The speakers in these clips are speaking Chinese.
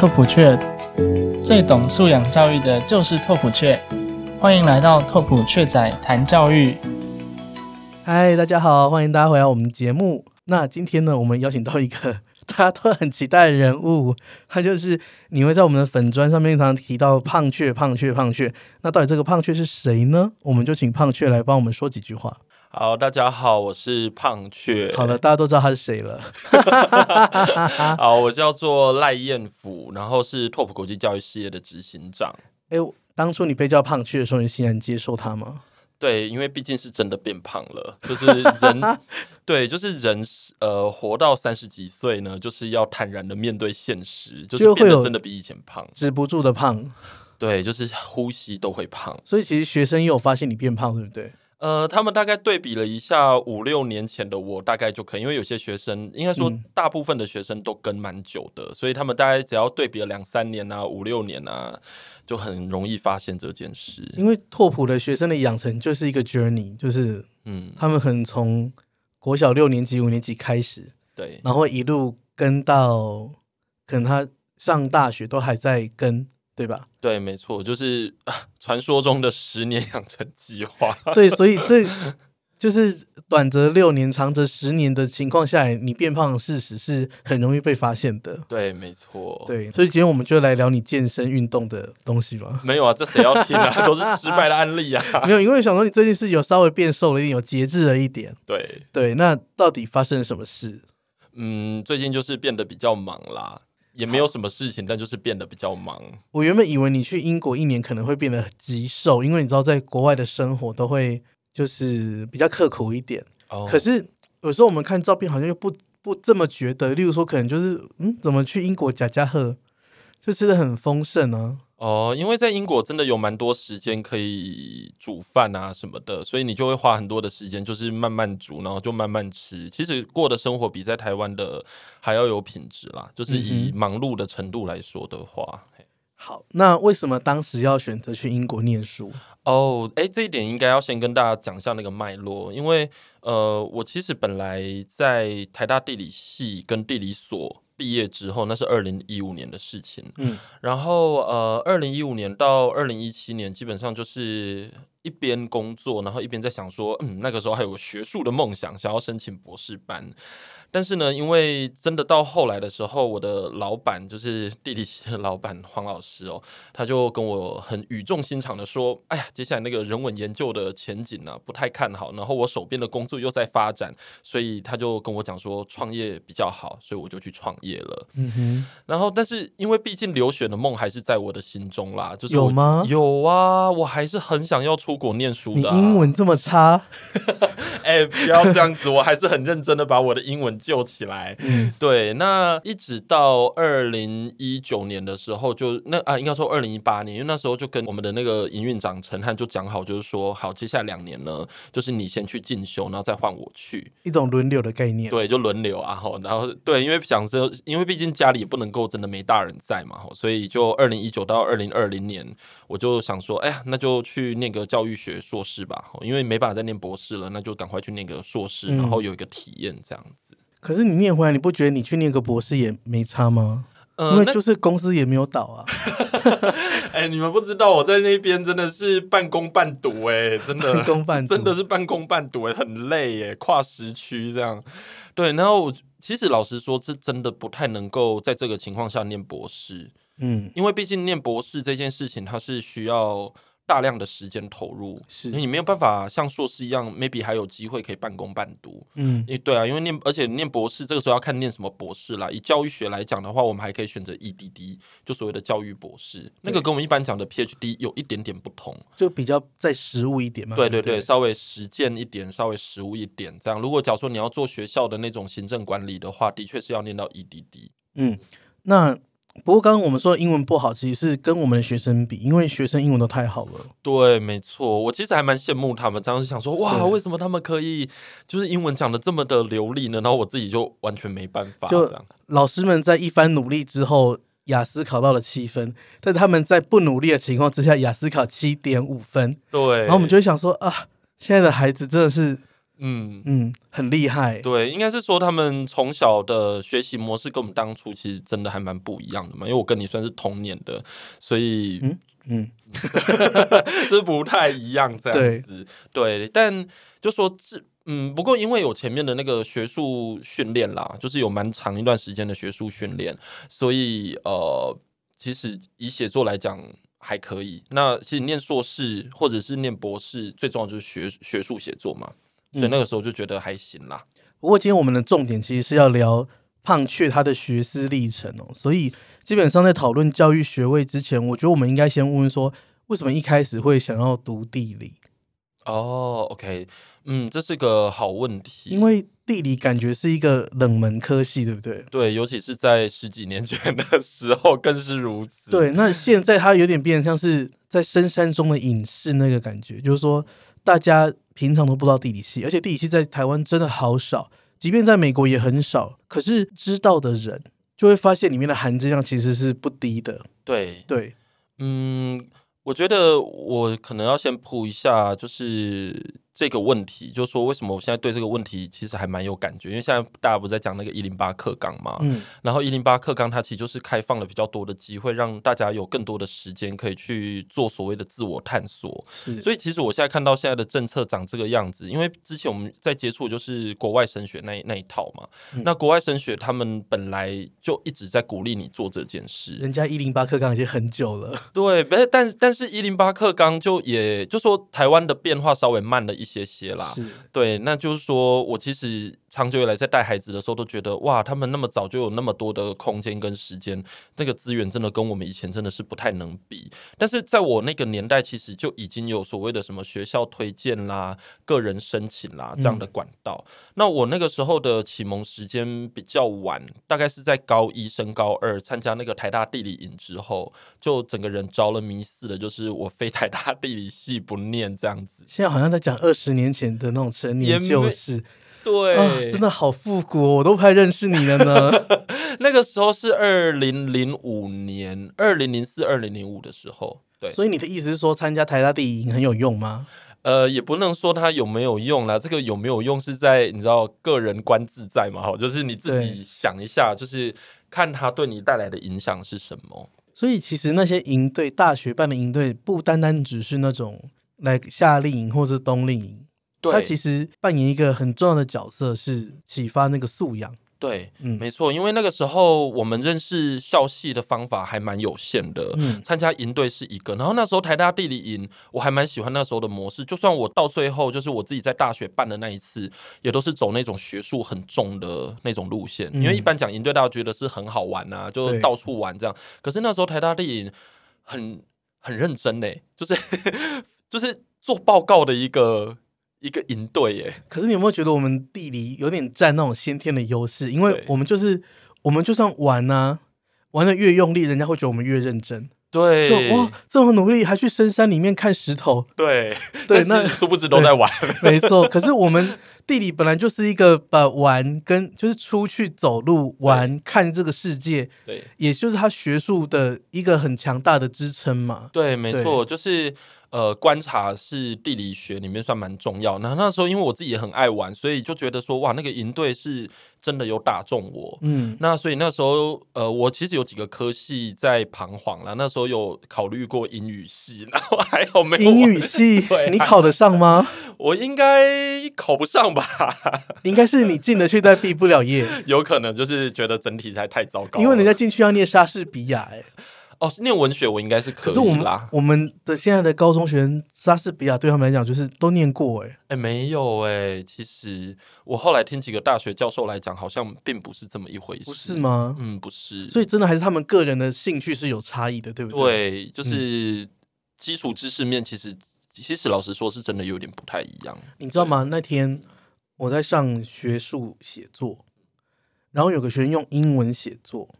拓普雀，最懂素养教育的就是拓普雀。欢迎来到拓普雀仔谈教育。嗨，大家好，欢迎大家回来我们节目。那今天呢，我们邀请到一个大家都很期待的人物，他就是你会在我们的粉砖上面常常提到胖雀、胖雀、胖雀。那到底这个胖雀是谁呢？我们就请胖雀来帮我们说几句话。好，大家好，我是胖雀。好了，大家都知道他是谁了。好，我叫做赖彦甫，然后是拓普国际教育事业的执行长。哎，当初你被叫胖雀的时候，你欣然接受他吗？对，因为毕竟是真的变胖了，就是人，对，就是人，呃，活到三十几岁呢，就是要坦然的面对现实，就是变得真的比以前胖，止不住的胖。对，就是呼吸都会胖。所以其实学生也有发现你变胖，对不对？呃，他们大概对比了一下五六年前的我，大概就可以，因为有些学生，应该说大部分的学生都跟蛮久的，所以他们大概只要对比了两三年啊、五六年啊，就很容易发现这件事。因为拓普的学生的养成就是一个 journey，就是嗯，他们很从国小六年级、五年级开始，对，然后一路跟到可能他上大学都还在跟。对吧？对，没错，就是 传说中的十年养成计划。对，所以这就是短则六年，长则十年的情况下，你变胖的事实是很容易被发现的。对，没错。对，所以今天我们就来聊你健身运动的东西吧。没有啊，这谁要听啊？都是失败的案例啊。没有，因为想说你最近是有稍微变瘦了一点，有节制了一点。对对，那到底发生了什么事？嗯，最近就是变得比较忙啦。也没有什么事情，但就是变得比较忙。我原本以为你去英国一年可能会变得极瘦，因为你知道在国外的生活都会就是比较刻苦一点。哦。可是有时候我们看照片，好像又不不这么觉得。例如说，可能就是嗯，怎么去英国贾加贺就吃的很丰盛呢？哦，因为在英国真的有蛮多时间可以煮饭啊什么的，所以你就会花很多的时间，就是慢慢煮，然后就慢慢吃。其实过的生活比在台湾的还要有品质啦，就是以忙碌的程度来说的话。好，那为什么当时要选择去英国念书？哦，哎，这一点应该要先跟大家讲一下那个脉络，因为呃，我其实本来在台大地理系跟地理所。毕业之后，那是二零一五年的事情。嗯，然后呃，二零一五年到二零一七年，基本上就是一边工作，然后一边在想说，嗯，那个时候还有个学术的梦想，想要申请博士班。但是呢，因为真的到后来的时候，我的老板就是地理系的老板 黄老师哦，他就跟我很语重心长的说：“哎呀，接下来那个人文研究的前景呢，不太看好。然后我手边的工作又在发展，所以他就跟我讲说，创业比较好，所以我就去创业了。嗯哼。然后，但是因为毕竟留学的梦还是在我的心中啦，就是有吗？有啊，我还是很想要出国念书的。你英文这么差？哎，不要这样子，我还是很认真的把我的英文。救起来，对，那一直到二零一九年的时候，就那啊，应该说二零一八年，因为那时候就跟我们的那个营运长陈汉就讲好，就是说好，接下来两年呢，就是你先去进修，然后再换我去，一种轮流的概念，对，就轮流啊，吼，然后对，因为想着，因为毕竟家里也不能够真的没大人在嘛，吼，所以就二零一九到二零二零年，我就想说，哎呀，那就去念个教育学硕士吧，因为没办法再念博士了，那就赶快去念个硕士，然后有一个体验这样子。可是你念回来，你不觉得你去念个博士也没差吗？因为就是公司也没有倒啊。哎，你们不知道我在那边真的是半工半读哎，真的半工半真的是半工半读哎，很累哎，跨时区这样。对，然后其实老实说，是真的不太能够在这个情况下念博士。嗯，因为毕竟念博士这件事情，它是需要。大量的时间投入，是你没有办法像硕士一样，maybe 还有机会可以半工半读。嗯，诶，对啊，因为念而且念博士这个时候要看念什么博士啦。以教育学来讲的话，我们还可以选择 EDD，就所谓的教育博士，那个跟我们一般讲的 PhD 有一点点不同，就比较在实务一点嘛。对对对，稍微实践一点，稍微实务一点。这样，如果假如说你要做学校的那种行政管理的话，的确是要念到 EDD。嗯，那。不过刚刚我们说英文不好，其实是跟我们的学生比，因为学生英文都太好了。对，没错，我其实还蛮羡慕他们，这样想说，哇，为什么他们可以就是英文讲的这么的流利呢？然后我自己就完全没办法。就老师们在一番努力之后，雅思考到了七分，但他们在不努力的情况之下，雅思考七点五分。对，然后我们就会想说啊，现在的孩子真的是。嗯，嗯，很厉害。对，应该是说他们从小的学习模式跟我们当初其实真的还蛮不一样的嘛，因为我跟你算是同年的，所以嗯嗯，这不太一样这样子。对，但就说这。嗯，不过因为有前面的那个学术训练啦，就是有蛮长一段时间的学术训练，所以呃，其实以写作来讲还可以。那其实念硕士或者是念博士，最重要就是学学术写作嘛，所以那个时候就觉得还行啦。不过今天我们的重点其实是要聊胖雀他的学思历程哦，所以基本上在讨论教育学位之前，我觉得我们应该先问问说，为什么一开始会想要读地理？哦，OK，嗯，这是个好问题，因为地理感觉是一个冷门科系，对不对？对，尤其是在十几年前的时候更是如此。对，那现在它有点变得像是在深山中的隐士那个感觉，就是说大家平常都不知道地理系，而且地理系在台湾真的好少，即便在美国也很少。可是知道的人就会发现里面的含金量其实是不低的。对，对，嗯，我觉得我可能要先铺一下，就是这个问题，就是说为什么我现在对这个问题其实还蛮有感觉，因为现在大家不是在讲那个一零八课纲嘛，嗯，然后一零八课纲它其实就是开放了比较多的机会，让大家有更多的时间可以去做所谓的自我探索。是，所以其实我现在看到现在的政策长这个样子，因为之前我们在接触就是国外升学那一那一套嘛，嗯那国外升学他们本来就一直在鼓励你做这件事，人家一零八课纲已经很久了。对，但但是一零八课纲就也就说台湾的变化稍微慢了一些些啦。对，那就是说我其实长久以来在带孩子的时候都觉得，哇，他们那么早就有那么多的空间跟时间，那个资源真的跟我们以前真的是不太能比。但是在我那个年代，其实就已经有所谓的什么学校推荐啦、个人申请啦这样的管道。那我那个时候的启蒙时间比较晚，大概是在高一升高二参加那个台大地理营之后，就整个人着了迷似的，就是我非台大地理系不念这样子。现在好像在讲二十年前的那种成年旧事对，啊，真的好复古、哦，我都不太认识你了呢。那个时候是二零零五年，二零零四、二零零五的时候。对，所以你的意思是说，参加台大地理营很有用吗？呃，也不能说它有没有用啦，这个有没有用是在你知道个人观自在嘛，哈，就是你自己想一下，就是看它对你带来的影响是什么。所以其实那些营队，大学办的营队，不单单只是那种来夏令营或是冬令营，对，它其实扮演一个很重要的角色，是启发那个素养。对，嗯。没错，因为那个时候我们认识校系的方法还蛮有限的，嗯。参加营队是一个，然后那时候台大地理营我还蛮喜欢那时候的模式，就算我到最后就是我自己在大学办的那一次，也都是走那种学术很重的那种路线，因为一般讲营队大家觉得是很好玩啊，就到处玩这样，可是那时候台大地理营很很认真呢，就是 就是做报告的一个一个营队耶，可是你有没有觉得我们地理有点占那种先天的优势？因为我们就是我们就算玩呢、玩的越用力，人家会觉得我们越认真。对，就哇，这么努力，还去深山里面看石头。对对那殊不知都在玩。没错，可是我们地理本来就是一个把玩跟就是出去走路玩看这个世界，对也就是它学术的一个很强大的支撑嘛。对，没错，就是呃，观察是地理学里面算蛮重要。那那时候因为我自己也很爱玩，所以就觉得说哇，那个营队是真的有打中我。嗯，那所以那时候，呃，我其实有几个科系在彷徨啦。那时候有考虑过英语系，然后还有没有英语系 对你考得上吗？我应该考不上吧？应该是你进得去，但毕不了业，有可能就是觉得整体才太糟糕。因为人家进去要念莎士比亚、哎。哦，念文学我应该是可以可是我们啦。我们的现在的高中学生，莎士比亚对他们来讲就是都念过哎、哎，没有哎、其实我后来听几个大学教授来讲，好像并不是这么一回事，不是？吗？嗯，不是。所以真的还是他们个人的兴趣是有差异的，对不对？对，就是基础知识面，其实其实老实说，是真的有点不太一样。你知道吗？那天我在上学术写作，然后有个学生用英文写作，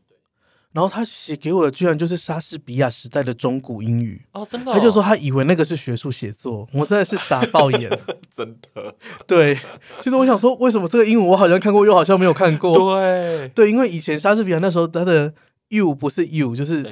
然后他写给我的居然就是莎士比亚时代的中古英语。哦，真的哦、他就说他以为那个是学术写作，我真的是傻爆眼。真的，对，就是我想说，为什么这个英文我好像看过，又好像没有看过？对对，因为以前莎士比亚那时候他的 you 不是 you，就是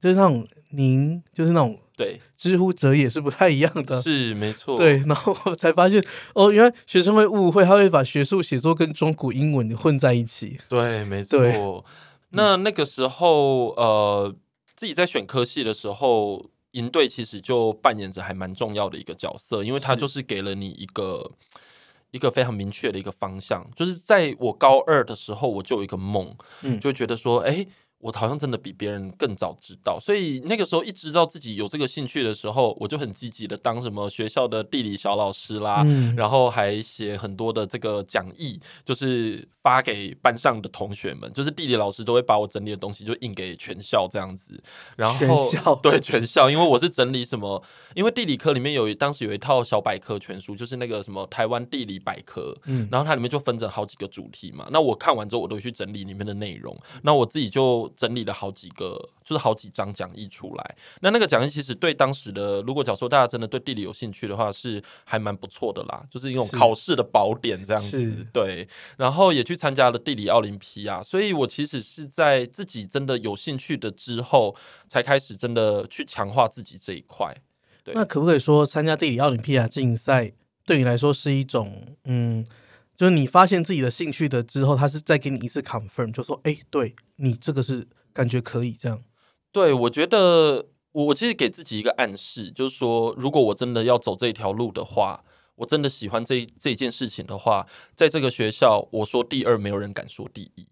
就是那种您，就是那种对，知乎者也是不太一样的。是没错。对，然后我才发现哦，原来学生会误会，他会把学术写作跟中古英文混在一起。对，没错。那那个时候，呃，自己在选科系的时候，营队其实就扮演着还蛮重要的一个角色，因为它就是给了你一个一个非常明确的一个方向。就是在我高二的时候，我就有一个梦，嗯。就觉得说，哎、我好像真的比别人更早知道，所以那个时候一知道自己有这个兴趣的时候，我就很积极的当什么学校的地理小老师啦，嗯然后还写很多的这个讲义，就是发给班上的同学们，就是地理老师都会把我整理的东西就印给全校这样子。然后全校对全校，因为我是整理什么，因为地理科里面有当时有一套小百科全书，就是那个什么台湾地理百科，嗯然后它里面就分成好几个主题嘛。那我看完之后，我都会去整理里面的内容。那我自己就整理了好几个，就是好几张讲义出来。那那个讲义其实对当时的，如果假如说大家真的对地理有兴趣的话，是还蛮不错的啦，就是一种考试的宝典这样子。对，然后也去参加了地理奥林匹亚，所以我其实是在自己真的有兴趣的之后，才开始真的去强化自己这一块。对那可不可以说，参加地理奥林匹亚竞赛对你来说是一种，嗯，就是你发现自己的兴趣的之后，他是再给你一次 confirm，就说，哎、对你这个是感觉可以这样。对，我觉得我我其实给自己一个暗示，就是说，如果我真的要走这条路的话，我真的喜欢这这件事情的话，在这个学校，我说第二，没有人敢说第一。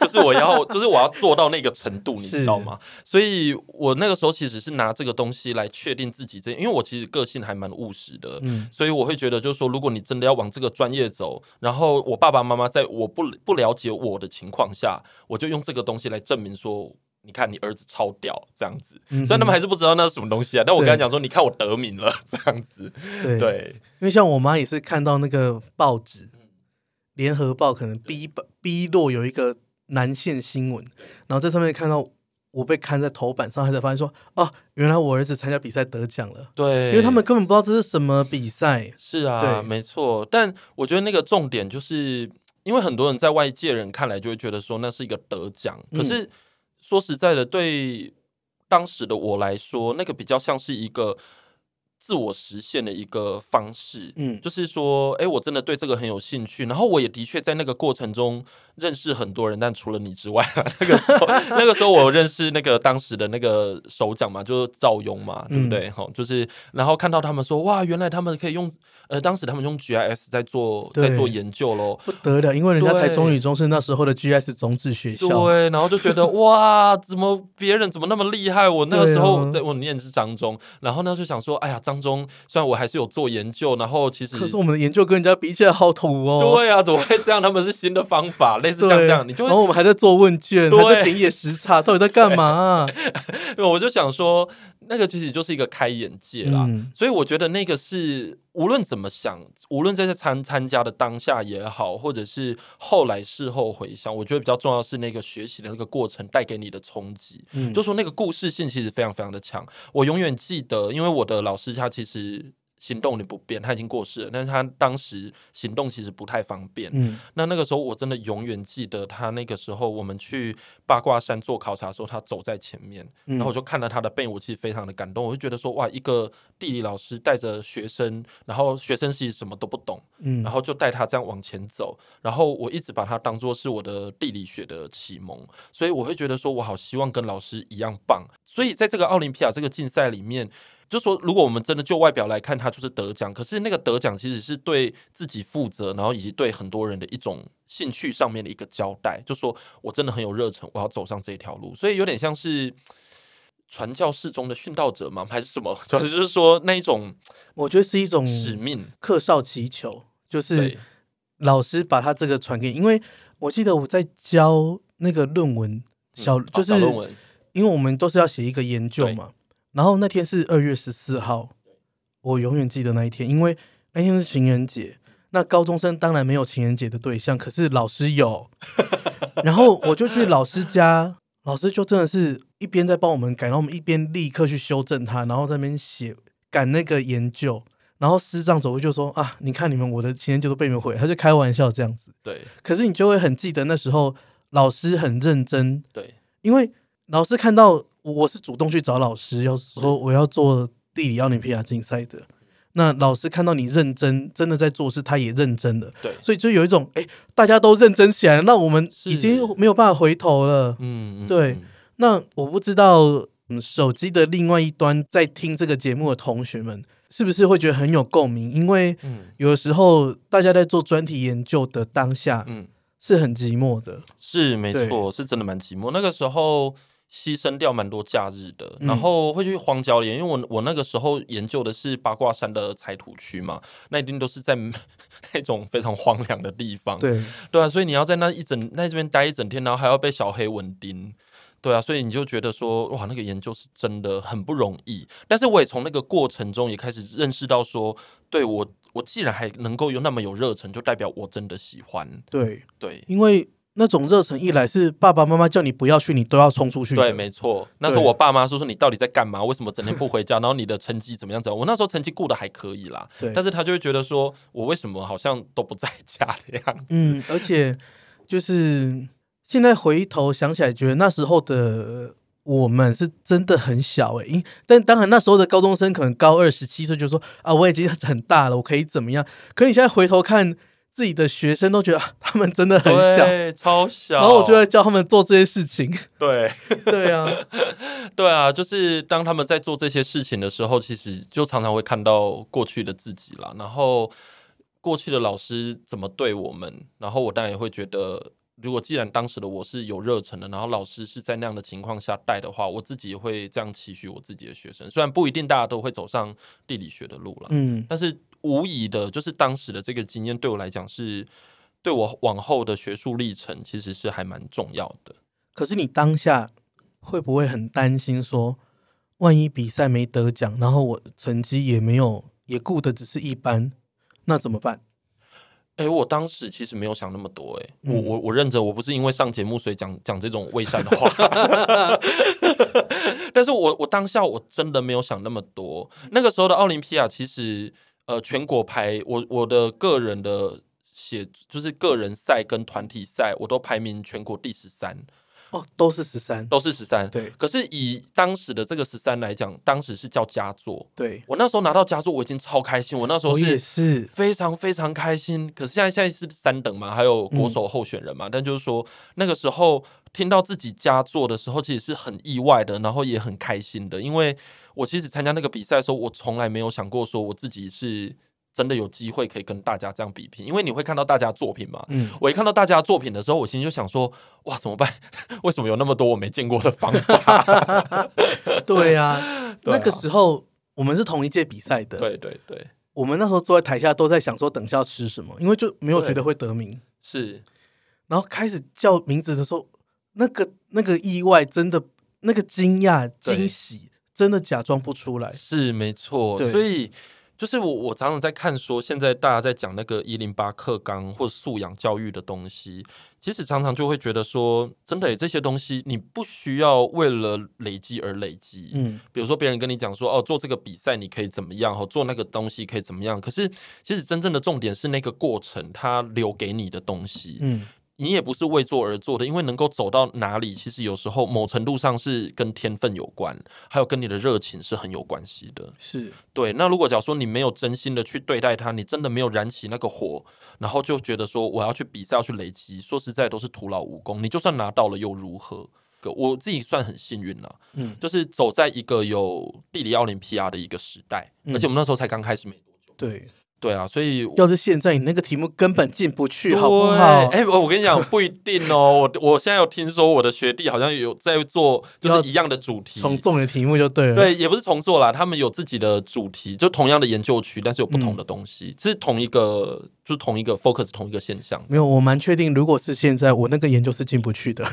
就是我要，就是我要做到那个程度，你知道吗？所以我那个时候其实是拿这个东西来确定自己这，因为我其实个性还蛮务实的，嗯，所以我会觉得，就是说，如果你真的要往这个专业走，然后我爸爸妈妈在我不不了解我的情况下，我就用这个东西来证明说，你看你儿子超屌这样子。嗯虽然他们还是不知道那是什么东西啊，但我跟他讲说，你看我得名了这样子。对，对，因为像我妈也是看到那个报纸，嗯联合报可能 B B 落有一个南线新闻，然后在上面看到我被刊在头版上，他才发现说，哦，原来我儿子参加比赛得奖了，对，因为他们根本不知道这是什么比赛。是啊，对。没错。但我觉得那个重点就是，因为很多人在外界人看来就会觉得说那是一个得奖，嗯。可是说实在的，对当时的我来说，那个比较像是一个自我实现的一个方式。嗯，就是说，哎，我真的对这个很有兴趣，然后我也的确在那个过程中认识很多人，但除了你之外啊，那个时候，那个时候我认识那个当时的那个首长嘛，就是赵雍嘛，对不嗯对？哈、就是然后看到他们说，哇，原来他们可以用，呃，当时他们用 GIS 在做在做研究喽，不得了，因为人家台中对女中是那时候的 GIS 种子学校。对，然后就觉得哇，怎么别人怎么那么厉害？我那个时候啊在我念的是张中，然后呢就想说，哎呀，张中虽然我还是有做研究，然后其实可是我们的研究跟人家比起来好土哦。对啊，怎么会这样？他们是新的方法，类似像对，这样，你就然后我们还在做问卷，对还在田野实差，到底在干嘛啊、我就想说，那个其实就是一个开眼界啦。嗯所以我觉得那个是无论怎么想，无论在这参参加的当下也好，或者是后来事后回想，我觉得比较重要的是那个学习的那个过程带给你的冲击。嗯就说那个故事性其实非常非常的强。我永远记得，因为我的老师他其实行动的不便，他已经过世了，但是他当时行动其实不太方便。嗯那那个时候我真的永远记得他那个时候我们去八卦山做考察的时候，他走在前面，嗯然后我就看到他的背影，我其实非常的感动。我就觉得说，哇，一个地理老师带着学生，然后学生其实什么都不懂，嗯然后就带他这样往前走，然后我一直把他当做是我的地理学的启蒙，所以我会觉得说我好希望跟老师一样棒。所以在这个奥林匹亚这个竞赛里面。就说，如果我们真的就外表来看，他就是得奖。可是那个得奖其实是对自己负责，然后以及对很多人的一种兴趣上面的一个交代。就说我真的很有热忱，我要走上这一条路，所以有点像是传教士中的殉道者吗？还是什么？主要就是说那一种我觉得是一种使命。客少祈求，就是，老师把他这个传给你，因为我记得我在教那个论文，小、嗯就是小论文，因为我们都是要写一个研究嘛，然后那天是二月十四号，我永远记得那一天，因为那天是情人节。那高中生当然没有情人节的对象，可是老师有。然后我就去老师家，老师就真的是一边在帮我们改，然后我们一边立刻去修正它，然后在那边写赶那个研究。然后师长走过去就说：“啊，你看你们我的情人节都被你们毁了。”他就开玩笑这样子。对可是你就会很记得那时候老师很认真，对因为老师看到我我是主动去找老师，要说我要做地理奥林匹亚竞赛的。那老师看到你认真，真的在做事，他也认真的，对，所以就有一种哎、大家都认真起来了，那我们已经没有办法回头了。嗯，嗯对嗯那我不知道，嗯，手机的另外一端在听这个节目的同学们，是不是会觉得很有共鸣？因为嗯有的时候大家在做专题研究的当下嗯，是很寂寞的。是没错，是真的蛮寂寞。那个时候牺牲掉蛮多假日的，嗯然后会去荒郊野，因为我我那个时候研究的是八卦山的采土区嘛，那一定都是在 那种非常荒凉的地方。对，对啊，所以你要在那一整那这边待一整天，然后还要被小黑蚊叮。对啊，所以你就觉得说，哇，那个研究是真的很不容易。但是我也从那个过程中也开始认识到说，对我，我既然还能够有那么有热忱，就代表我真的喜欢。对，对，因为那种热忱一来是爸爸妈妈叫你不要去，你都要冲出去。对，没错。那时候我爸妈说说你到底在干嘛？为什么整天不回家？然后你的成绩怎么样？怎么样？我那时候成绩过得还可以啦，对但是他就会觉得说我为什么好像都不在家的样子？嗯，而且就是现在回头想起来，觉得那时候的我们是真的很小诶、因但当然那时候的高中生可能高二十七岁，就说啊，我已经很大了，我可以怎么样？可你现在回头看自己的学生，都觉得、啊、他们真的很小，对，超小。然后我就在教他们做这些事情。对。对啊，对啊，就是当他们在做这些事情的时候，其实就常常会看到过去的自己啦，然后过去的老师怎么对我们，然后我当然也会觉得，如果既然当时的我是有热忱的，然后老师是在那样的情况下带的话，我自己也会这样期许我自己的学生。虽然不一定大家都会走上地理学的路了，嗯，但是无疑的，就是当时的这个经验对我来讲是。对我往后的学术历程，其实是还蛮重要的。可是你当下会不会很担心说，万一比赛没得奖，然后我成绩也没有，也顾的只是一般，那怎么办？哎、我当时其实没有想那么多、哎、嗯我我我认真，我不是因为上节目所以讲讲这种伪善的话，但是我我当下我真的没有想那么多。那个时候的奥林匹亚其实呃全国排我我的个人的写就是个人赛跟团体赛，我都排名全国第十三，哦，都是十三，都是十三。对可是以当时的这个十三来讲，当时是叫佳作。对，我那时候拿到佳作，我已经超开心。我那时候是，非常非常开心。可是现在现在是三等嘛，还有国手候选人嘛，但就是说那个时候听到自己佳作的时候，其实是很意外的，然后也很开心的，因为我其实参加那个比赛的时候，我从来没有想过说我自己是真的有机会可以跟大家这样比拼，因为你会看到大家作品嘛。嗯，我一看到大家作品的时候，我心里就想说：哇，怎么办？为什么有那么多我没见过的方法？对呀、对啊。那个时候我们是同一届比赛的，对对对，我们那时候坐在台下都在想说等下要吃什么，因为就没有觉得会得名，是。然后开始叫名字的时候，那个那个意外真的，那个惊讶惊喜真的假装不出来，是没错，所以就是我我常常在看说，现在大家在讲那个一零八课纲或素养教育的东西，其实常常就会觉得说，真的耶这些东西你不需要为了累积而累积。嗯，比如说别人跟你讲说，哦，做这个比赛你可以怎么样，哦，做那个东西可以怎么样。可是其实真正的重点是那个过程，它留给你的东西。嗯，你也不是为做而做的，因为能够走到哪里，其实有时候某程度上是跟天分有关，还有跟你的热情是很有关系的。是，对，那如果假如说你没有真心的去对待它，你真的没有燃起那个火，然后就觉得说我要去比赛要去累积，说实在都是徒劳无功。你就算拿到了又如何？个我自己算很幸运了，嗯，就是走在一个有地理奥林匹亚的一个时代，嗯而且我们那时候才刚开始没多久。对。对啊，所以要是现在你那个题目根本进不去，好不好？哎、我我跟你讲，不一定哦。我我现在有听说我的学弟好像有在做，就是一样的主题。重重的题目就对了。，对，也不是重做啦，他们有自己的主题，就同样的研究区，但是有不同嗯的东西，是同一个，就是同一个 focus 同一个现象。没有，我蛮确定，如果是现在，我那个研究是进不去的。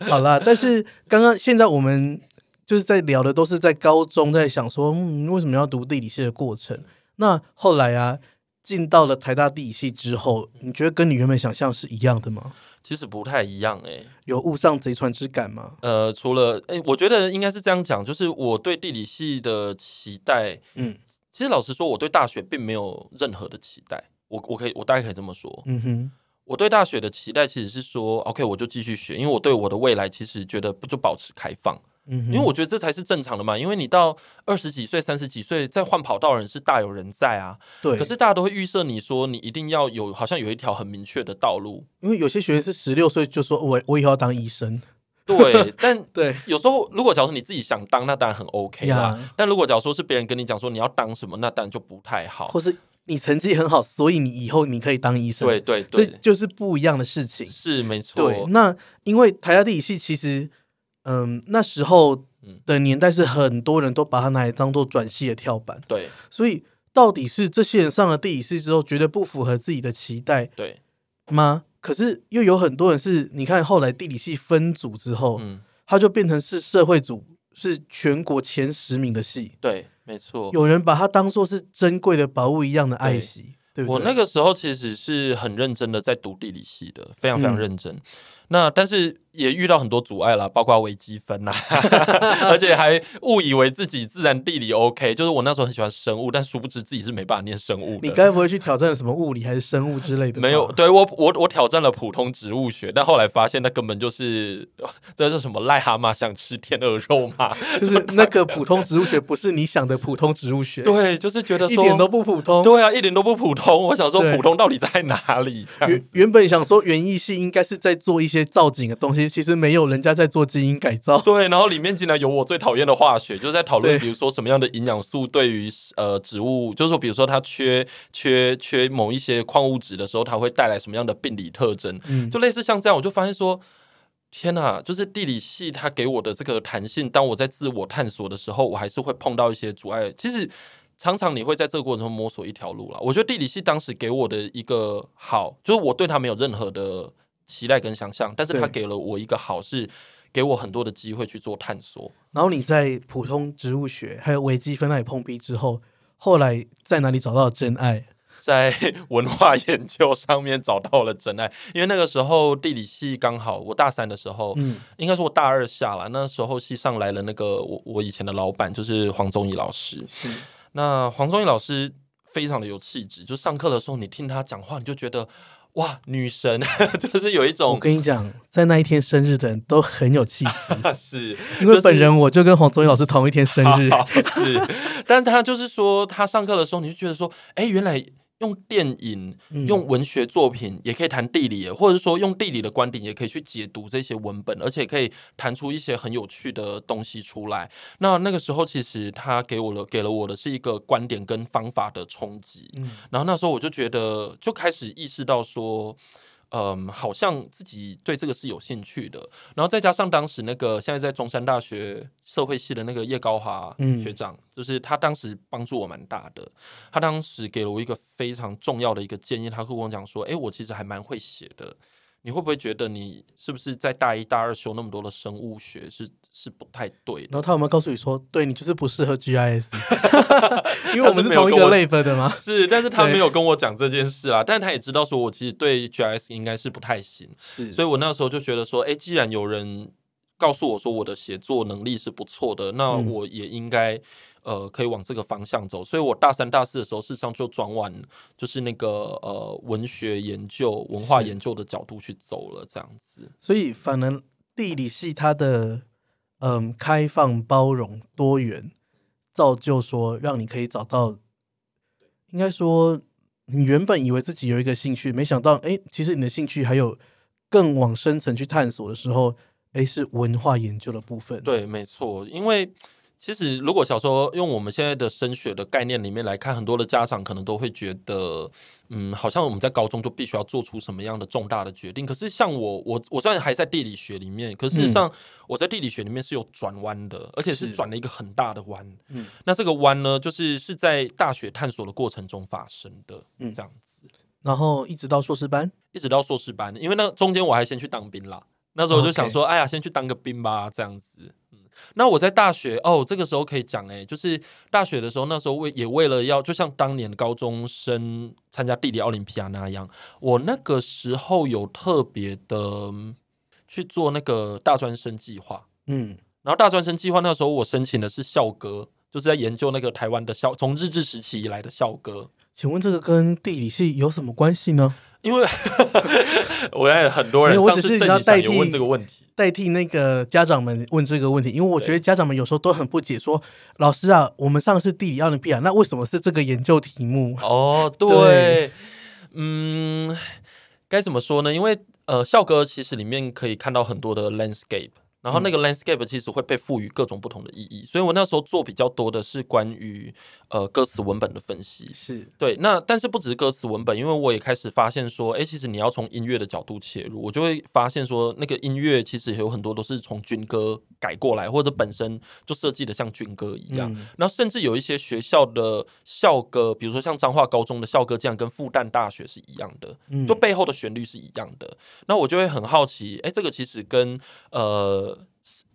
好啦，但是刚刚现在我们就是在聊的都是在高中在想说，嗯，为什么要读地理系的过程？那后来啊，进到了台大地理系之后，你觉得跟你原本想象是一样的吗？其实不太一样哎、有误上贼船之感吗？呃，除了哎、我觉得应该是这样讲，就是我对地理系的期待，嗯其实老实说，我对大学并没有任何的期待。我我可以，我大概可以这么说，嗯哼，我对大学的期待其实是说，OK，我就继续学，因为我对我的未来其实觉得不就保持开放，嗯，因为我觉得这才是正常的嘛。因为你到二十几岁、三十几岁再换跑道的人是大有人在啊，对，可是大家都会预设你说你一定要有，好像有一条很明确的道路。因为有些学员是十六岁就说我我以后要当医生，对，但对有时候如果假如说你自己想当，那当然很 OK 啦。呀，但如果假如说是别人跟你讲说你要当什么，那当然就不太好。或是你成绩很好，所以你以后你可以当医生，对，对这对，就是不一样的事情。是没错。对，那因为台大地理系其实，嗯，那时候嗯的年代是很多人都把它拿来当做转系的跳板，对所以到底是这些人上了地理系之后，觉得不符合自己的期待对，吗？可是又有很多人是，你看后来地理系分组之后，嗯，它就变成是社会组，是全国前十名的系，对，没错。有人把它当做是珍贵的宝物一样的爱惜，对？我那个时候其实是很认真的在读地理系的，非常非常嗯认真。那但是也遇到很多阻碍啦，包括微积分呐、而且还误以为自己自然地理 OK，就是我那时候很喜欢生物，但殊不知自己是没办法念生物的。你该不会去挑战什么物理还是生物之类的？没有，对我我我挑战了普通植物学，但后来发现那根本就是 这是什么癞蛤蟆想吃天鹅肉嘛？就是那个普通植物学不是你想的普通植物学，对，就是觉得说一点都不普通。对啊，一点都不普通。我想说普通到底在哪里？原原本想说园艺系应该是在做一些造景的东西，其实没有，人家在做基因改造。对，然后里面竟然有我最讨厌的化学，就是在讨论，比如说什么样的营养素对于呃植物，就是说，比如说它缺缺缺某一些矿物质的时候，它会带来什么样的病理特征，嗯，就类似像这样，我就发现说。天呐，就是地理系它给我的这个弹性，当我在自我探索的时候，我还是会碰到一些阻碍。其实常常你会在这个过程中摸索一条路了。我觉得地理系当时给我的一个好，就是我对它没有任何的期待跟想象，但是他给了我一个好，是给我很多的机会去做探索。然后你在普通植物学还有微积分那里碰壁之后，后来在哪里找到真爱？在文化研究上面找到了真爱，因为那个时候地理系刚好我大三的时候，嗯，应该是我大二下了，那时候系上来了那个我我以前的老板就是黄宗义老师，那黄宗义老师非常的有气质，就上课的时候你听他讲话，你就觉得哇女神，就是有一种我跟你讲，在那一天生日的人都很有气质，是因为本人我就跟黄宗英老师同一天生日。好是，但他就是说他上课的时候，你就觉得说，哎，原来。用电影、嗯用文学作品也可以谈地理，或者说用地理的观点也可以去解读这些文本，而且可以谈出一些很有趣的东西出来。那那个时候，其实他给我了给了我的是一个观点跟方法的冲击。嗯然后那时候我就觉得，就开始意识到说，嗯，好像自己对这个是有兴趣的。然后再加上当时那个现在在中山大学社会系的那个叶高华嗯学长，就是他当时帮助我蛮大的。他当时给了我一个非常重要的一个建议，他会跟我讲说：“诶，我其实还蛮会写的。”你会不会觉得你是不是在大一、大二修那么多的生物学是是不太对的？然后他有没有告诉你说，对你就是不适合 GIS？因为我们是是同一个没有跟我 level 的吗？是，但是他对没有跟我讲这件事啦，但是他也知道说我其实对 GIS 应该是不太行，是所以我那时候就觉得说，哎，既然有人告诉我说我的写作能力是不错的，那嗯我也应该呃可以往这个方向走。所以我大三、大四的时候，事实上就转往就是那个呃文学研究、文化研究的角度去走了，这样子。所以反而地理系它的嗯开放、包容、多元，造就说让你可以找到，应该说你原本以为自己有一个兴趣，没想到哎，其实你的兴趣还有更往深层去探索的时候，哎，是文化研究的部分。，对，没错，因为其实如果小时候用我们现在的升学的概念里面来看，很多的家长可能都会觉得，嗯，好像我们在高中就必须要做出什么样的重大的决定。可是像我，我我虽然还在地理学里面，可事实上我在地理学里面是有转弯的，而且是是转了一个很大的弯。嗯那这个弯呢，就是是在大学探索的过程中发生的，嗯这样子。然后一直到硕士班，一直到硕士班，因为那中间我还先去当兵啦。那时候我就想说，哎呀，先去当个兵吧，这样子。嗯，那我在大学哦，这个时候可以讲，哎，就是大学的时候，那时候为也为了要，就像当年高中生参加地理奥林匹亚那样，我那个时候有特别的嗯去做那个大专生计划。嗯，然后大专生计划那时候我申请的是校歌，就是在研究那个台湾的校从日治时期以来的校歌。请问这个跟地理系有什么关系呢？因为 我也很多人我只是要代正你想也问替这个问题，代替那个家长们问这个问题，因为我觉得家长们有时候都很不解说，老师啊，我们上的是地理奥林匹亚，那为什么是这个研究题目？哦，对，对嗯，该怎么说呢？因为呃，校歌其实里面可以看到很多的 landscape，然后那个 landscape 其实会被赋予各种不同的意义，所以我那时候做比较多的是关于呃歌词文本的分析。是对，那但是不只是歌词文本，因为我也开始发现说，哎，其实你要从音乐的角度切入，我就会发现说，那个音乐其实有很多都是从军歌改过来，或者本身就设计的像军歌一样。嗯然后甚至有一些学校的校歌，比如说像彰化高中的校歌，这样跟复旦大学是一样的，嗯就背后的旋律是一样的。那我就会很好奇，哎，这个其实跟呃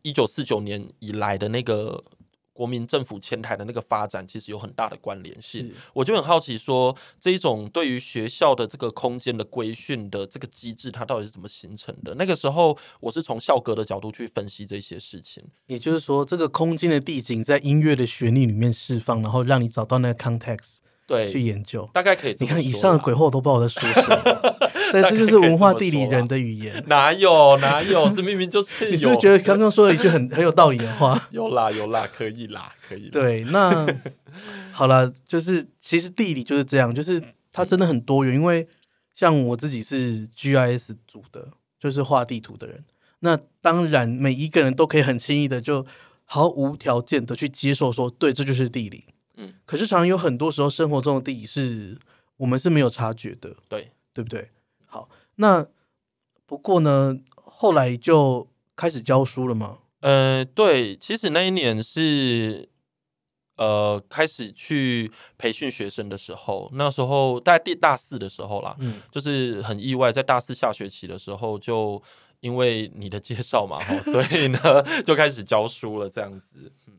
一九四九年以来的那个国民政府前台的那个发展，其实有很大的关联性。我就很好奇说，这一种对于学校的这个空间的规训的这个机制，它到底是怎么形成的？那个时候，我是从校歌的角度去分析这些事情。也就是说，这个空间的地景在音乐的旋律里面释放，然后让你找到那个 context 对去对，研究。大概可以这你看以上的鬼话，我都不知道我在说什么。对，这就是文化地理人的语言。哪有哪有？是明明就是你是有不是觉得刚刚说了一句很很有道理的话？有啦有啦，可以啦可以啦。对，那好了，就是其实地理就是这样，就是它真的很多元。因为像我自己是 GIS 组的，就是画地图的人。那当然，每一个人都可以很轻易的就毫无条件的去接受说，对，这就是地理。嗯，可是常常有很多时候，生活中的地理是我们是没有察觉的，对，对不对？好，那不过呢，后来就开始教书了嘛。呃，对，其实那一年是呃开始去培训学生的时候，那时候大概第大四的时候啦，嗯，就是很意外，在大四下学期的时候，就因为你的介绍嘛，哈，所以呢就开始教书了，这样子。嗯，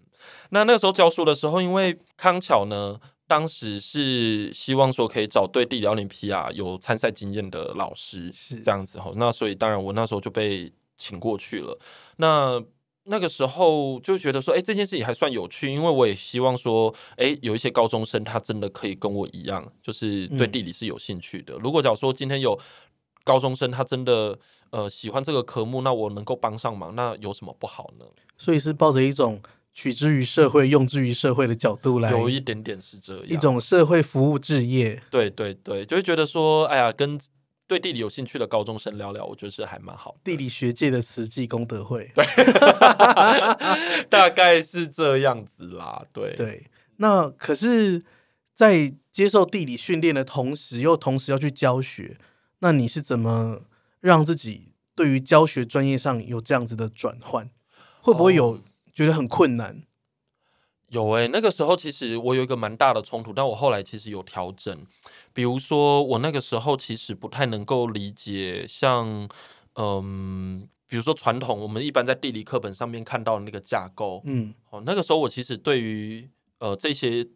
那那个时候教书的时候，因为康桥呢，当时是希望说可以找对地理奥林匹亚有参赛经验的老师，是这样子哈。那所以当然我那时候就被请过去了。那那个时候就觉得说，哎、这件事情还算有趣，因为我也希望说，哎、有一些高中生他真的可以跟我一样，就是对嗯地理是有兴趣的。如果假如说今天有高中生他真的呃喜欢这个科目，那我能够帮上忙，那有什么不好呢？所以是抱着一种取之于社会、用之于社会的角度来，有一点点是这样，一种社会服务置业。对对对，就会觉得说，哎呀，跟对地理有兴趣的高中生聊聊，我觉得是还蛮好。地理学界的慈济功德会，对 大概是这样子啦，对对。那可是，在接受地理训练的同时，又同时要去教学，那你是怎么让自己对于教学专业上有这样子的转换？会不会有哦觉得很困难？有诶、那个时候其实我有一个蛮大的冲突，但我后来其实有调整。比如说，我那个时候其实不太能够理解像，嗯，比如说传统我们一般在地理课本上面看到的那个架构，嗯，哦，那个时候我其实对于呃这些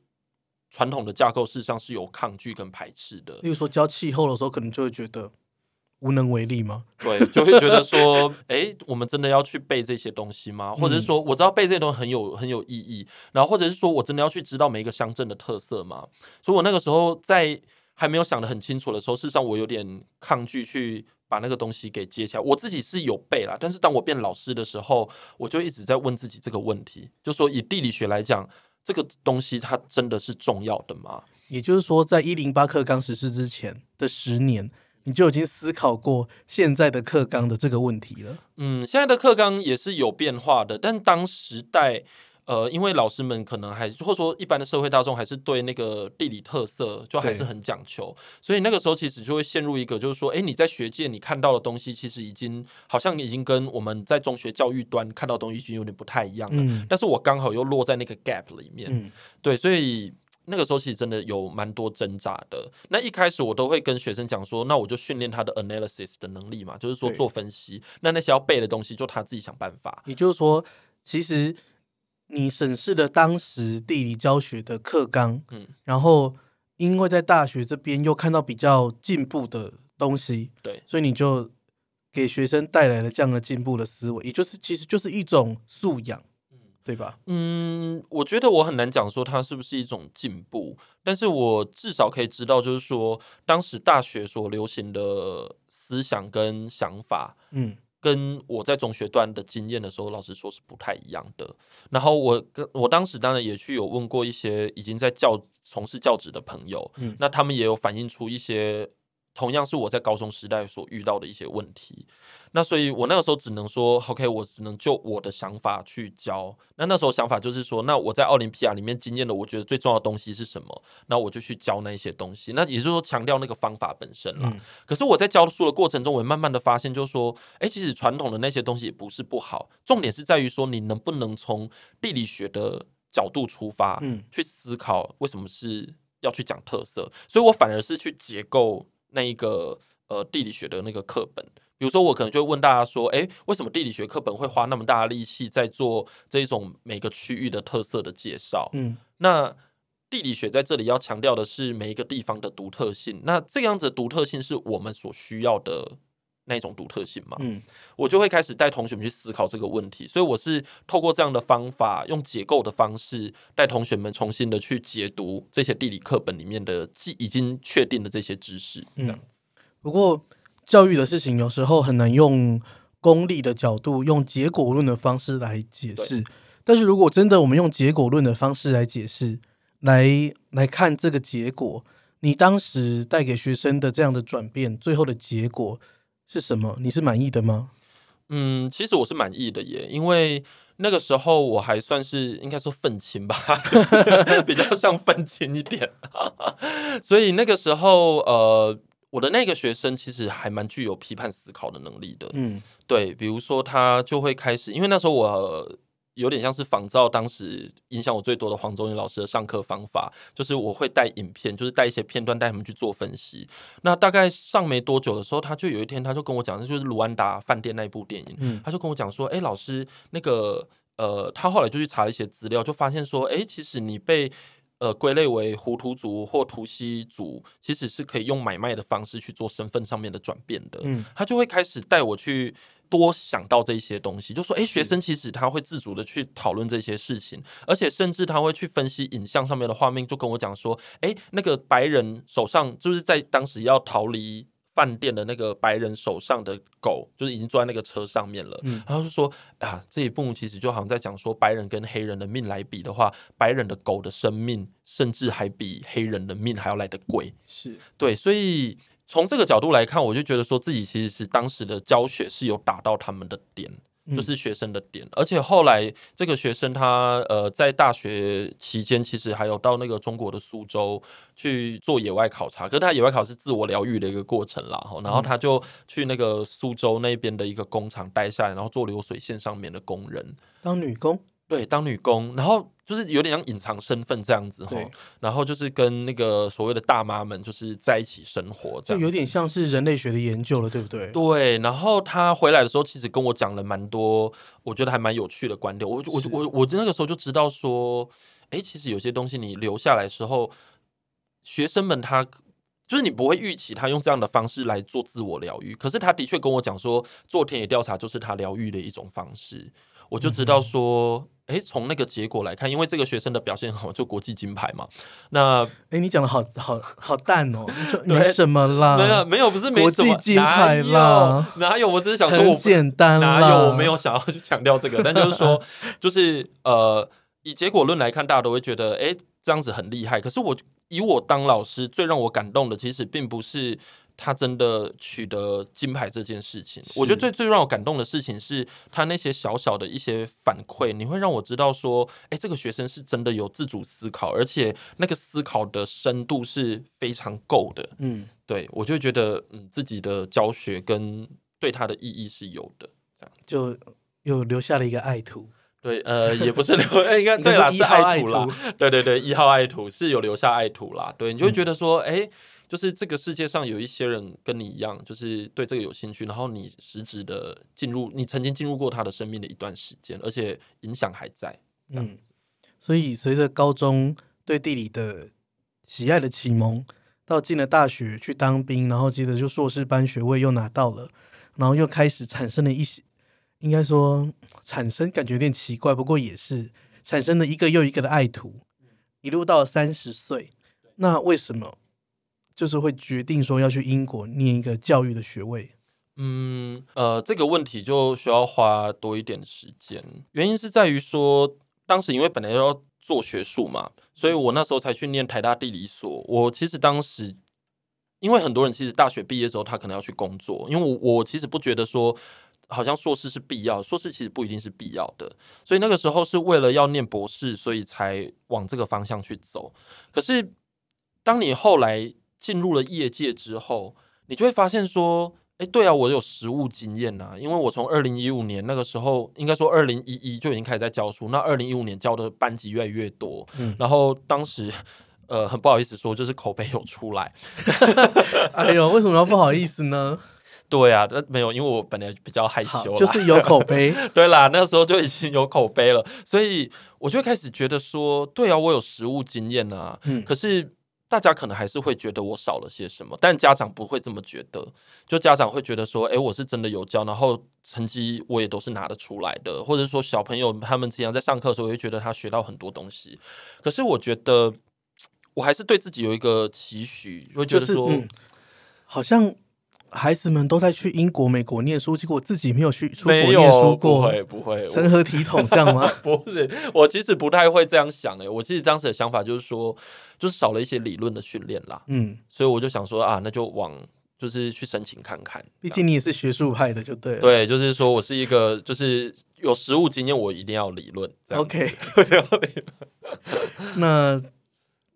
传统的架构，事实上是有抗拒跟排斥的。例如说教气候的时候，可能就会觉得无能为力吗？对，就会觉得说，哎，我们真的要去背这些东西吗？或者是说，我知道背这些东西很有很有意义，然后或者是说我真的要去知道每一个乡镇的特色吗？所以我那个时候在还没有想得很清楚的时候，事实上我有点抗拒去把那个东西给接起来。我自己是有背啦，但是当我变老师的时候，我就一直在问自己这个问题，就说以地理学来讲，这个东西它真的是重要的吗？也就是说，在一零八课纲实施之前的十年，你就已经思考过现在的课纲的这个问题了。嗯，现在的课纲也是有变化的，但当时代，呃，因为老师们可能还或者说一般的社会大众还是对那个地理特色就还是很讲求，所以那个时候其实就会陷入一个就是说，哎，你在学界你看到的东西，其实已经好像已经跟我们在中学教育端看到的东西已经有点不太一样了。嗯但是我刚好又落在那个 gap 里面，嗯，对，所以那个时候其实真的有蛮多挣扎的。那一开始我都会跟学生讲说，那我就训练他的 analysis 的能力嘛，就是说做分析。那那些要背的东西，就他自己想办法。也就是说，其实你审视了当时地理教学的课纲，嗯，然后因为在大学这边又看到比较进步的东西，对所以你就给学生带来了这样的进步的思维，也就是其实就是一种素养，嗯，对吧？嗯，我觉得我很难讲说它是不是一种进步，但是我至少可以知道，就是说当时大学所流行的思想跟想法，嗯跟我在中学段的经验的时候，老实说是不太一样的。然后我跟我当时当然也去有问过一些已经在教从事教职的朋友，嗯那他们也有反映出一些同样是我在高中时代所遇到的一些问题。那所以我那个时候只能说，OK，我只能就我的想法去教。那那时候想法就是说，那我在奥林匹亚里面经验的，我觉得最重要的东西是什么？那我就去教那一些东西。那也就是说，强调那个方法本身啦。嗯可是我在教书的过程中，我也慢慢的发现，就是说，哎，其实传统的那些东西也不是不好，重点是在于说，你能不能从地理学的角度出发，嗯去思考为什么是要去讲特色。所以我反而是去结构那一个呃地理学的那个课本。比如说，我可能就会问大家说，诶，为什么地理学课本会花那么大的力气在做这种每个区域的特色的介绍？嗯那地理学在这里要强调的是每一个地方的独特性。那这样子的独特性是我们所需要的那种独特性嘛？嗯我就会开始带同学们去思考这个问题。所以我是透过这样的方法，用解构的方式，带同学们重新的去解读这些地理课本里面的既已经确定的这些知识。这样嗯。不过教育的事情有时候很难用功利的角度，用结果论的方式来解释。但是如果真的我们用结果论的方式来解释，来来看这个结果，你当时带给学生的这样的转变，最后的结果是什么？你是满意的吗？嗯，其实我是满意的耶，因为那个时候我还算是应该说愤青吧，就是比较像愤青一点，所以那个时候呃，我的那个学生其实还蛮具有批判思考的能力的，嗯对，比如说他就会开始，因为那时候我。有点像是仿照当时影响我最多的黄宗英老师的上课方法，就是我会带影片，就是带一些片段带他们去做分析。那大概上没多久的时候，他就有一天他就跟我讲，那就是卢安达饭店那一部电影，嗯他就跟我讲说，哎、老师，那个呃，他后来就去查了一些资料，就发现说，哎、其实你被呃归类为胡图族或图西族，其实是可以用买卖的方式去做身份上面的转变的。嗯他就会开始带我去。多想到这些东西，就说，哎，学生其实他会自主的去讨论这些事情，而且甚至他会去分析影像上面的画面，就跟我讲说，哎，那个白人手上就是在当时要逃离饭店的那个白人手上的狗，就是已经坐在那个车上面了。嗯然后就说啊，这一幕其实就好像在讲说，白人跟黑人的命来比的话，白人的狗的生命甚至还比黑人的命还要来得贵。是对，所以从这个角度来看，我就觉得说自己其实是当时的教学是有打到他们的点。嗯就是学生的点，而且后来这个学生他呃在大学期间，其实还有到那个中国的苏州去做野外考察，可是他野外考是自我疗愈的一个过程啦，吼然后他就去那个苏州那边的一个工厂待下来，然后做流水线上面的工人，当女工，对，当女工，然后就是有点像隐藏身份这样子哈，然后就是跟那个所谓的大妈们就是在一起生活，这样有点像是人类学的研究了，对不对？对，然后他回来的时候，其实跟我讲了蛮多，我觉得还蛮有趣的观点。我我是我我那个时候就知道说，哎，其实有些东西你留下来的时候，学生们他就是你不会预期他用这样的方式来做自我疗愈，可是他的确跟我讲说，做田野调查就是他疗愈的一种方式。我就知道说，哎、从那个结果来看，因为这个学生的表现好，就国际金牌嘛。那哎，你讲的好好好淡哦，你说没什么啦，没有没有，不是没国什么际金牌啦哪有哪有？我只是想说简单啦，哪有？我没有想要去强调这个，但就是说，就是呃，以结果论来看，大家都会觉得，哎、这样子很厉害。可是我以我当老师，最让我感动的，其实并不是他真的取得金牌这件事情。我觉得最最让我感动的事情是他那些小小的一些反馈，你会让我知道说，哎、这个学生是真的有自主思考，而且那个思考的深度是非常够的。嗯，对我就会觉得，嗯，自己的教学跟对他的意义是有的。这样就又留下了一个爱徒，对，呃，也不是留，应该 对啦，是爱徒啦，对对对，一号爱徒是有留下爱徒啦，对，你就会觉得说，哎、就是这个世界上有一些人跟你一样，就是对这个有兴趣，然后你实质的进入，你曾经进入过他的生命的一段时间，而且影响还在，这样嗯，所以随着高中对地理的喜爱的启蒙，到进了大学去当兵，然后接着就硕士班学位又拿到了，然后又开始产生了一些应该说产生感觉有点奇怪，不过也是产生了一个又一个的爱徒，一路到三十岁，那为什么就是会决定说要去英国念一个教育的学位？嗯，呃，这个问题就需要花多一点时间。原因是在于说，当时因为本来要做学术嘛，所以我那时候才去念台大地理所。我其实当时，因为很多人其实大学毕业之后，他可能要去工作，因为我我其实不觉得说，好像硕士是必要，硕士其实不一定是必要的。所以那个时候是为了要念博士，所以才往这个方向去走。可是，当你后来进入了业界之后，你就会发现说。哎，对啊，我有实务经验呐，因为我从二零一五年那个时候，应该说二零一一就已经开始在教书，那二零一五年教的班级越来越多，嗯，然后当时 呃很不好意思说，就是口碑有出来，哎呦，为什么要不好意思呢？对啊，那没有，因为我本来比较害羞，就是有口碑，对啦，那时候就已经有口碑了，所以我就开始觉得说，对啊，我有实务经验啊，嗯，可是。大家可能还是会觉得我少了些什么，但家长不会这么觉得。就家长会觉得说：“哎，我是真的有教，然后成绩我也都是拿得出来的。”或者说小朋友他们这样在上课的时候，会觉得他学到很多东西。可是我觉得，我还是对自己有一个期许，会觉得说，好像。孩子们都在去英国、美国念书，结果自己没有去出国念书过，不会不会成何体统这样吗？不是，我其实不太会这样想诶。我其实当时的想法就是说，就是少了一些理论的训练啦。嗯，所以我就想说啊，那就往就是去申请看看。毕竟你也是学术派的，就对。对，就是说我是一个就是有实务经验，我一定要理论。OK，那。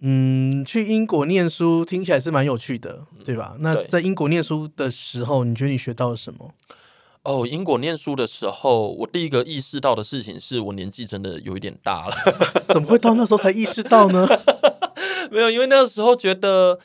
嗯，去英国念书听起来是蛮有趣的，对吧？那在英国念书的时候，你觉得你学到了什么？哦，英国念书的时候，我第一个意识到的事情是我年纪真的有一点大了。怎么会到那时候才意识到呢？没有，因为那个时候觉得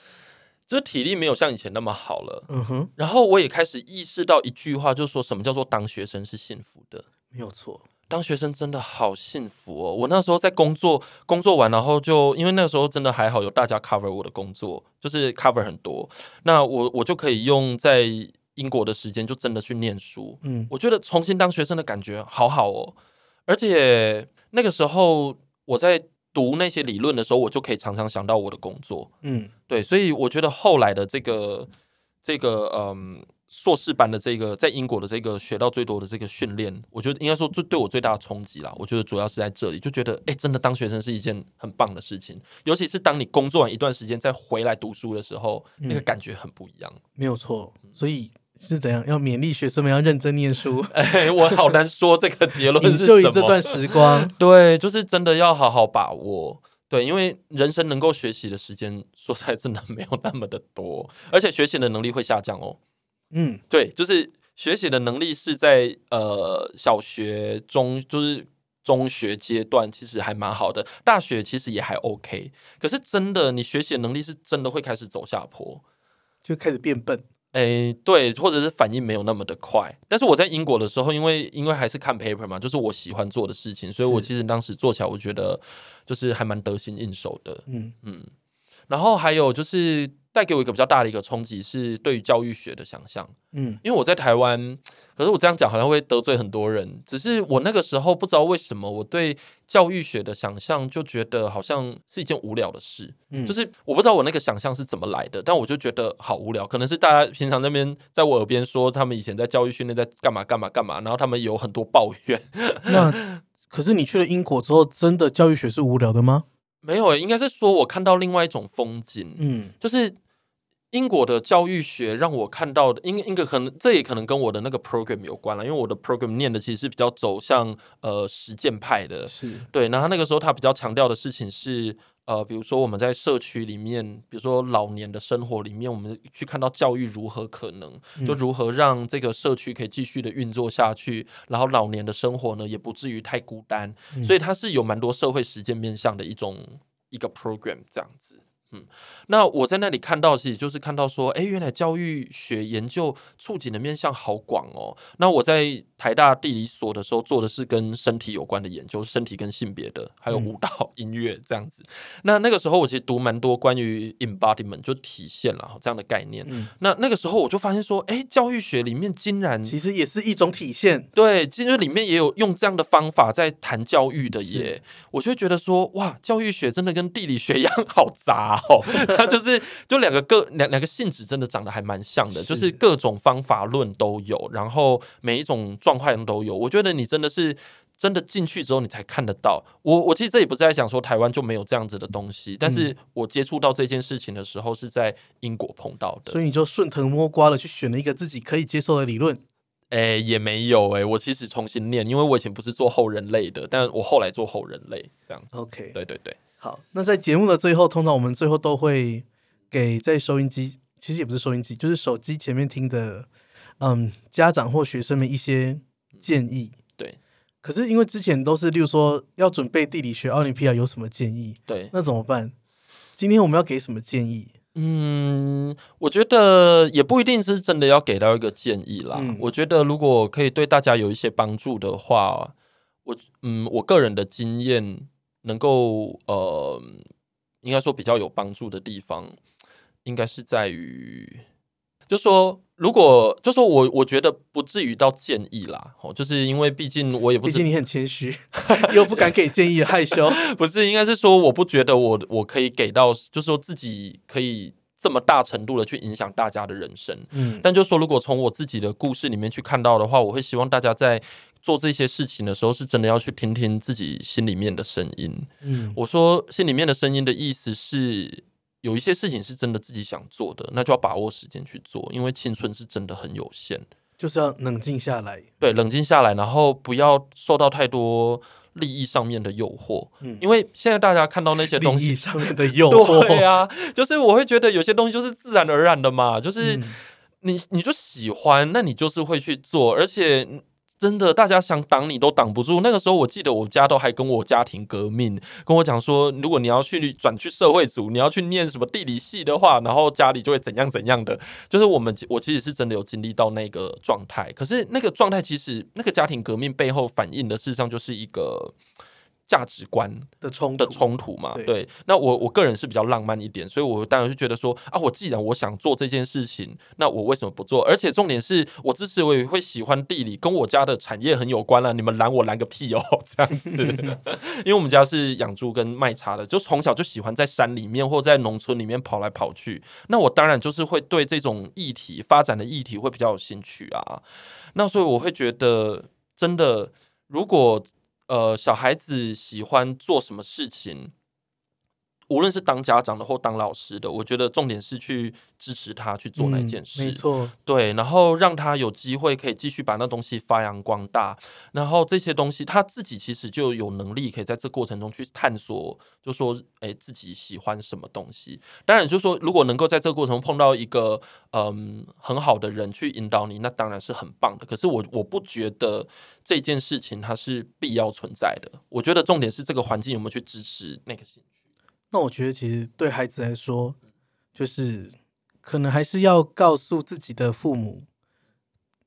就是体力没有像以前那么好了。嗯哼。然后我也开始意识到一句话，就是说什么叫做当学生是幸福的？没有错。当学生真的好幸福哦！我那时候在工作，工作完然后就因为那个时候真的还好有大家 cover 我的工作，就是 cover 很多，那我我就可以用在英国的时间就真的去念书。嗯，我觉得重新当学生的感觉好好哦，而且那个时候我在读那些理论的时候，我就可以常常想到我的工作。嗯，对，所以我觉得后来的这个这个嗯。硕士班的这个在英国的这个学到最多的这个训练，我觉得应该说最对我最大的冲击啦。我觉得主要是在这里，就觉得哎，真的当学生是一件很棒的事情，尤其是当你工作完一段时间再回来读书的时候，那个感觉很不一样。没有错，所以是怎样要勉励学生们要认真念书？哎，我好难说这个结论是 什么。这段时光，对，就是真的要好好把握。对，因为人生能够学习的时间，说实在真的没有那么的多，而且学习的能力会下降哦。嗯，对，就是学习的能力是在呃小学中，就是中学阶段，其实还蛮好的。大学其实也还 OK，可是真的，你学习的能力是真的会开始走下坡，就开始变笨。哎，对，或者是反应没有那么的快。但是我在英国的时候，因为因为还是看 paper 嘛，就是我喜欢做的事情，所以我其实当时做起来，我觉得就是还蛮得心应手的。嗯嗯，然后还有就是。带给我一个比较大的一个冲击是对于教育学的想象，嗯，因为我在台湾，可是我这样讲好像会得罪很多人。只是我那个时候不知道为什么，我对教育学的想象就觉得好像是一件无聊的事，嗯，就是我不知道我那个想象是怎么来的，但我就觉得好无聊。可能是大家平常那边在我耳边说他们以前在教育训练在干嘛干嘛干嘛，然后他们有很多抱怨。那可是你去了英国之后，真的教育学是无聊的吗？没有，应该是说我看到另外一种风景，嗯，就是。英国的教育学让我看到的，应应该可能这也可能跟我的那个 program 有关了，因为我的 program 念的其实是比较走向呃实践派的，是对。然后那个时候他比较强调的事情是，呃，比如说我们在社区里面，比如说老年的生活里面，我们去看到教育如何可能，就如何让这个社区可以继续的运作下去，然后老年的生活呢也不至于太孤单，所以它是有蛮多社会实践面向的一种一个 program 这样子。那我在那里看到，其实就是看到说，哎，原来教育学研究触及的面向好广哦。那我在台大地理所的时候做的是跟身体有关的研究，身体跟性别的，还有舞蹈、音乐这样子。那那个时候我其实读蛮多关于 embodiment 就体现了这样的概念。那那个时候我就发现说，哎，教育学里面竟然其实也是一种体现。对，其实里面也有用这样的方法在谈教育的耶。我就觉得说，哇，教育学真的跟地理学一样好杂。哦，他就是就两个个两两个性质真的长得还蛮像的，就是各种方法论都有，然后每一种状况都有。我觉得你真的是真的进去之后，你才看得到。我我其实这里不是在讲说台湾就没有这样子的东西，但是我接触到这件事情的时候是在英国碰到的，所以你就顺藤摸瓜的去选了一个自己可以接受的理论。哎，也没有哎，我其实重新念，因为我以前不是做后人类的，但我后来做后人类这样子。OK，对对对。好，那在节目的最后，通常我们最后都会给在收音机，其实也不是收音机，就是手机前面听的，嗯，家长或学生们一些建议。对。可是因为之前都是，例如说要准备地理学奥林匹亚，有什么建议？对。那怎么办？今天我们要给什么建议？嗯，我觉得也不一定是真的要给到一个建议啦。我觉得如果可以对大家有一些帮助的话，我嗯，我个人的经验。能够呃，应该说比较有帮助的地方，应该是在于，就说如果就说我我觉得不至于到建议啦，哦，就是因为毕竟我也不，毕竟你很谦虚，又不敢给建议，害羞，不是，应该是说我不觉得我我可以给到，就是说自己可以这么大程度的去影响大家的人生，嗯，但就说如果从我自己的故事里面去看到的话，我会希望大家在。做这些事情的时候，是真的要去听听自己心里面的声音。嗯，我说心里面的声音的意思是，有一些事情是真的自己想做的，那就要把握时间去做，因为青春是真的很有限，就是要冷静下来。对，冷静下来，然后不要受到太多利益上面的诱惑。嗯，因为现在大家看到那些东西上面的诱惑，对啊，就是我会觉得有些东西就是自然而然的嘛，就是你你就喜欢，那你就是会去做，而且。真的，大家想挡你都挡不住。那个时候，我记得我家都还跟我家庭革命，跟我讲说，如果你要去转去社会组，你要去念什么地理系的话，然后家里就会怎样怎样的。就是我们，我其实是真的有经历到那个状态。可是那个状态，其实那个家庭革命背后反映的，事实上就是一个。价值观的冲的冲突嘛，对。那我我个人是比较浪漫一点，所以我当然就觉得说啊，我既然我想做这件事情，那我为什么不做？而且重点是我支持，我也会喜欢地理，跟我家的产业很有关了。你们拦我拦个屁哦，这样子。因为我们家是养猪跟卖茶的，就从小就喜欢在山里面或在农村里面跑来跑去。那我当然就是会对这种议题发展的议题会比较有兴趣啊。那所以我会觉得，真的如果。呃，小孩子喜欢做什么事情？无论是当家长的或当老师的，我觉得重点是去支持他去做那件事，没错，对，然后让他有机会可以继续把那东西发扬光大，然后这些东西他自己其实就有能力可以在这过程中去探索，就说，哎，自己喜欢什么东西。当然，就说如果能够在这个过程中碰到一个嗯很好的人去引导你，那当然是很棒的。可是我我不觉得这件事情它是必要存在的。我觉得重点是这个环境有没有去支持那个兴趣。那我觉得，其实对孩子来说，就是可能还是要告诉自己的父母，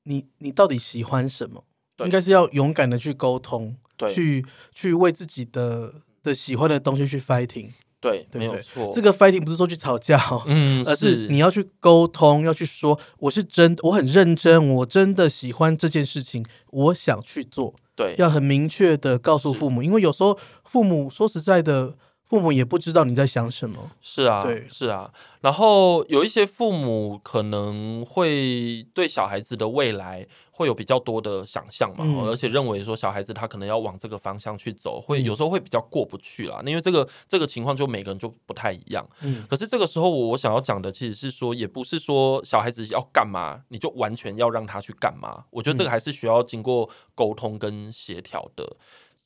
你你到底喜欢什么？应该是要勇敢的去沟通，去去为自己的的喜欢的东西去 fighting。对，没有错。这个 fighting 不是说去吵架，嗯，而是你要去沟通，要去说，我是真，我很认真，我真的喜欢这件事情，我想去做。对，要很明确的告诉父母，因为有时候父母说实在的。父母也不知道你在想什么，是啊，对，是啊。然后有一些父母可能会对小孩子的未来会有比较多的想象嘛，而且认为说小孩子他可能要往这个方向去走，会有时候会比较过不去啦。因为这个这个情况就每个人就不太一样。嗯，可是这个时候我我想要讲的其实是说，也不是说小孩子要干嘛你就完全要让他去干嘛。我觉得这个还是需要经过沟通跟协调的。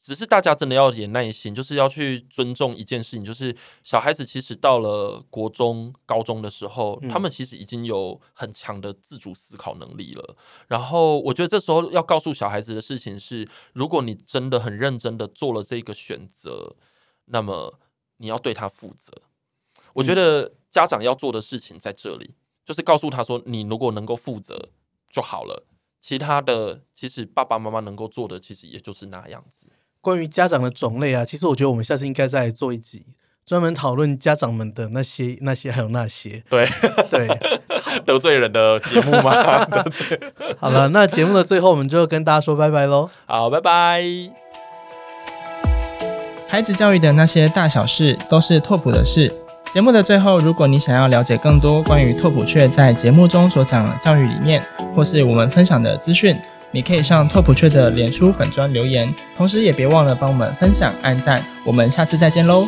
只是大家真的要点耐心，就是要去尊重一件事情，就是小孩子其实到了国中、高中的时候，他们其实已经有很强的自主思考能力了。然后，我觉得这时候要告诉小孩子的事情是：如果你真的很认真的做了这个选择，那么你要对他负责。我觉得家长要做的事情在这里，就是告诉他说，你如果能够负责就好了，其他的其实爸爸妈妈能够做的，其实也就是那样子。关于家长的种类啊，其实我觉得我们下次应该再做一集，专门讨论家长们的那些、那些还有那些。对对，得罪人的节目吗？好了，那节目的最后，我们就跟大家说拜拜喽。好，拜拜。孩子教育的那些大小事，都是拓普的事。节目的最后，如果你想要了解更多关于拓普雀在节目中所讲的教育理念，或是我们分享的资讯，你可以上拓普雀的脸书粉专留言，同时也别忘了帮我们分享、按赞。我们下次再见喽！